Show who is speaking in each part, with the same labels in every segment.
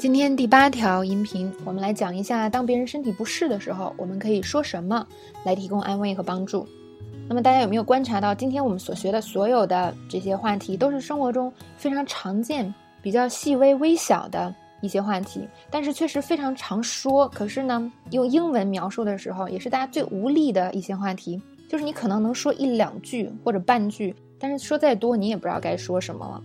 Speaker 1: 今天第八条音频，我们来讲一下，当别人身体不适的时候，我们可以说什么来提供安慰和帮助。那么大家有没有观察到，今天我们所学的所有的这些话题，都是生活中非常常见、比较细微、微小的一些话题，但是确实非常常说。可是呢，用英文描述的时候，也是大家最无力的一些话题，就是你可能能说一两句或者半句，但是说再多，你也不知道该说什么了。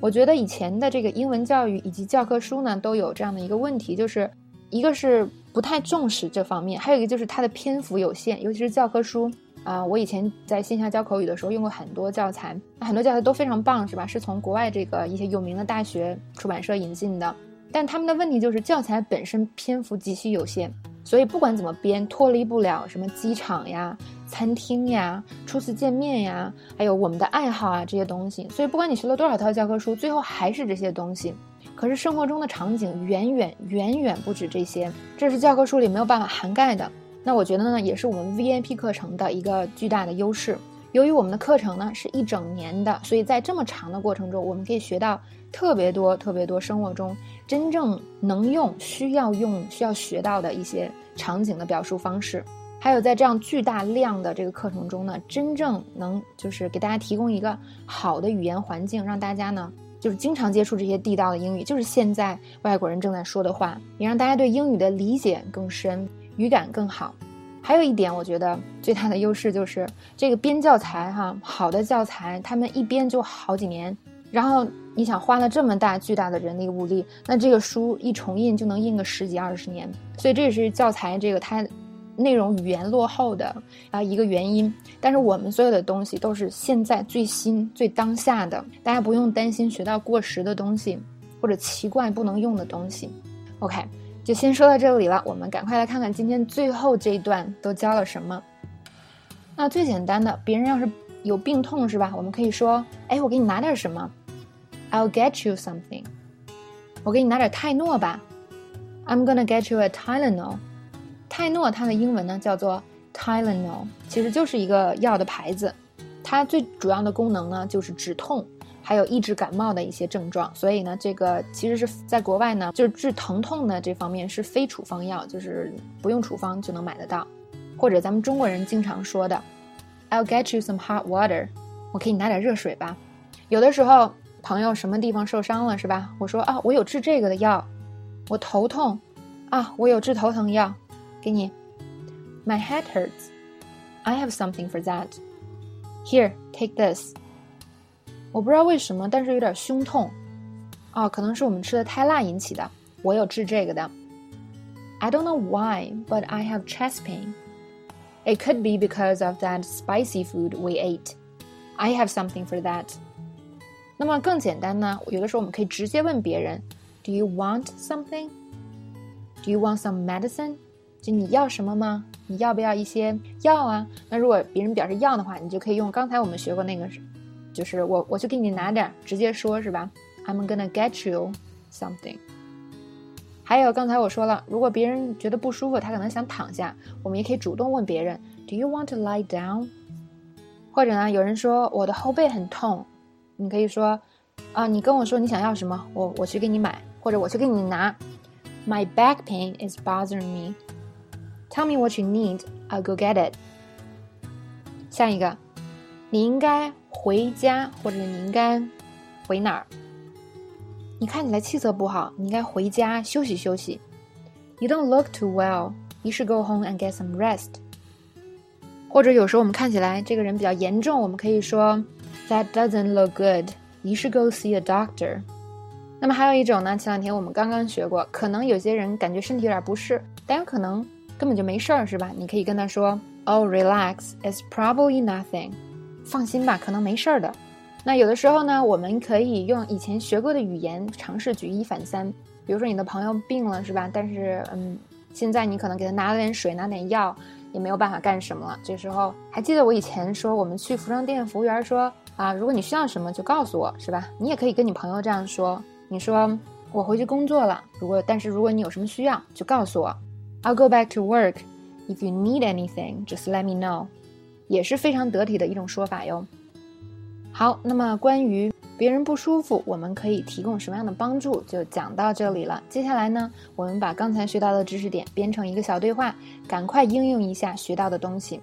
Speaker 1: 我觉得以前的这个英文教育以及教科书呢，都有这样的一个问题，就是一个是不太重视这方面，还有一个就是它的篇幅有限，尤其是教科书啊。我以前在线下教口语的时候用过很多教材，很多教材都非常棒，是吧？是从国外这个一些有名的大学出版社引进的，但他们的问题就是教材本身篇幅极其有限。所以不管怎么编，脱离不了什么机场呀、餐厅呀、初次见面呀，还有我们的爱好啊这些东西。所以不管你学了多少套教科书，最后还是这些东西。可是生活中的场景远远远远不止这些，这是教科书里没有办法涵盖的。那我觉得呢，也是我们 VIP 课程的一个巨大的优势。由于我们的课程呢是一整年的，所以在这么长的过程中，我们可以学到特别多、特别多生活中真正能用、需要用、需要学到的一些场景的表述方式。还有在这样巨大量的这个课程中呢，真正能就是给大家提供一个好的语言环境，让大家呢就是经常接触这些地道的英语，就是现在外国人正在说的话，也让大家对英语的理解更深，语感更好。还有一点，我觉得最大的优势就是这个编教材哈，好的教材他们一编就好几年，然后你想花了这么大巨大的人力物力，那这个书一重印就能印个十几二十年，所以这也是教材这个它内容语言落后的啊一个原因。但是我们所有的东西都是现在最新最当下的，大家不用担心学到过时的东西或者奇怪不能用的东西。OK。就先说到这里了，我们赶快来看看今天最后这一段都教了什么。那最简单的，别人要是有病痛是吧？我们可以说：“哎，我给你拿点什么？”I'll get you something。我给你拿点泰诺吧。I'm gonna get you a Tylenol。泰诺它的英文呢叫做 Tylenol，其实就是一个药的牌子。它最主要的功能呢就是止痛。还有抑制感冒的一些症状，所以呢，这个其实是在国外呢，就是治疼痛的这方面是非处方药，就是不用处方就能买得到，或者咱们中国人经常说的，I'll get you some hot water，我给你拿点热水吧。有的时候朋友什么地方受伤了是吧？我说啊，我有治这个的药，我头痛，啊，我有治头疼药，给你。My head hurts，I have something for that. Here, take this. 我不知道为什么，但是有点胸痛，哦，可能是我们吃的太辣引起的。我有治这个的。I don't know why, but I have chest pain. It could be because of that spicy food we ate. I have something for that. 那么更简单呢？有的时候我们可以直接问别人：Do you want something? Do you want some medicine? 就你要什么吗？你要不要一些药啊？那如果别人表示要的话，你就可以用刚才我们学过那个。就是我，我去给你拿点，直接说是吧？I'm gonna get you something。还有刚才我说了，如果别人觉得不舒服，他可能想躺下，我们也可以主动问别人，Do you want to lie down？或者呢，有人说我的后背很痛，你可以说，啊，你跟我说你想要什么，我我去给你买，或者我去给你拿。My back pain is bothering me. Tell me what you need, I'll go get it. 下一个，你应该。回家，或者你应该回哪儿？你看起来气色不好，你应该回家休息休息。You don't look too well. You should go home and get some rest. 或者有时候我们看起来这个人比较严重，我们可以说 That doesn't look good. You should go see a doctor. 那么还有一种呢，前两天我们刚刚学过，可能有些人感觉身体有点不适，但有可能根本就没事儿，是吧？你可以跟他说，Oh, relax. It's probably nothing. 放心吧，可能没事儿的。那有的时候呢，我们可以用以前学过的语言尝试举一反三。比如说你的朋友病了，是吧？但是，嗯，现在你可能给他拿了点水，拿点药，也没有办法干什么了。这时候还记得我以前说，我们去服装店，服务员说啊，如果你需要什么就告诉我，是吧？你也可以跟你朋友这样说，你说我回去工作了，如果但是如果你有什么需要，就告诉我。I'll go back to work. If you need anything, just let me know. 也是非常得体的一种说法哟。好，那么关于别人不舒服，我们可以提供什么样的帮助，就讲到这里了。接下来呢，我们把刚才学到的知识点编成一个小对话，赶快应用一下学到的东西。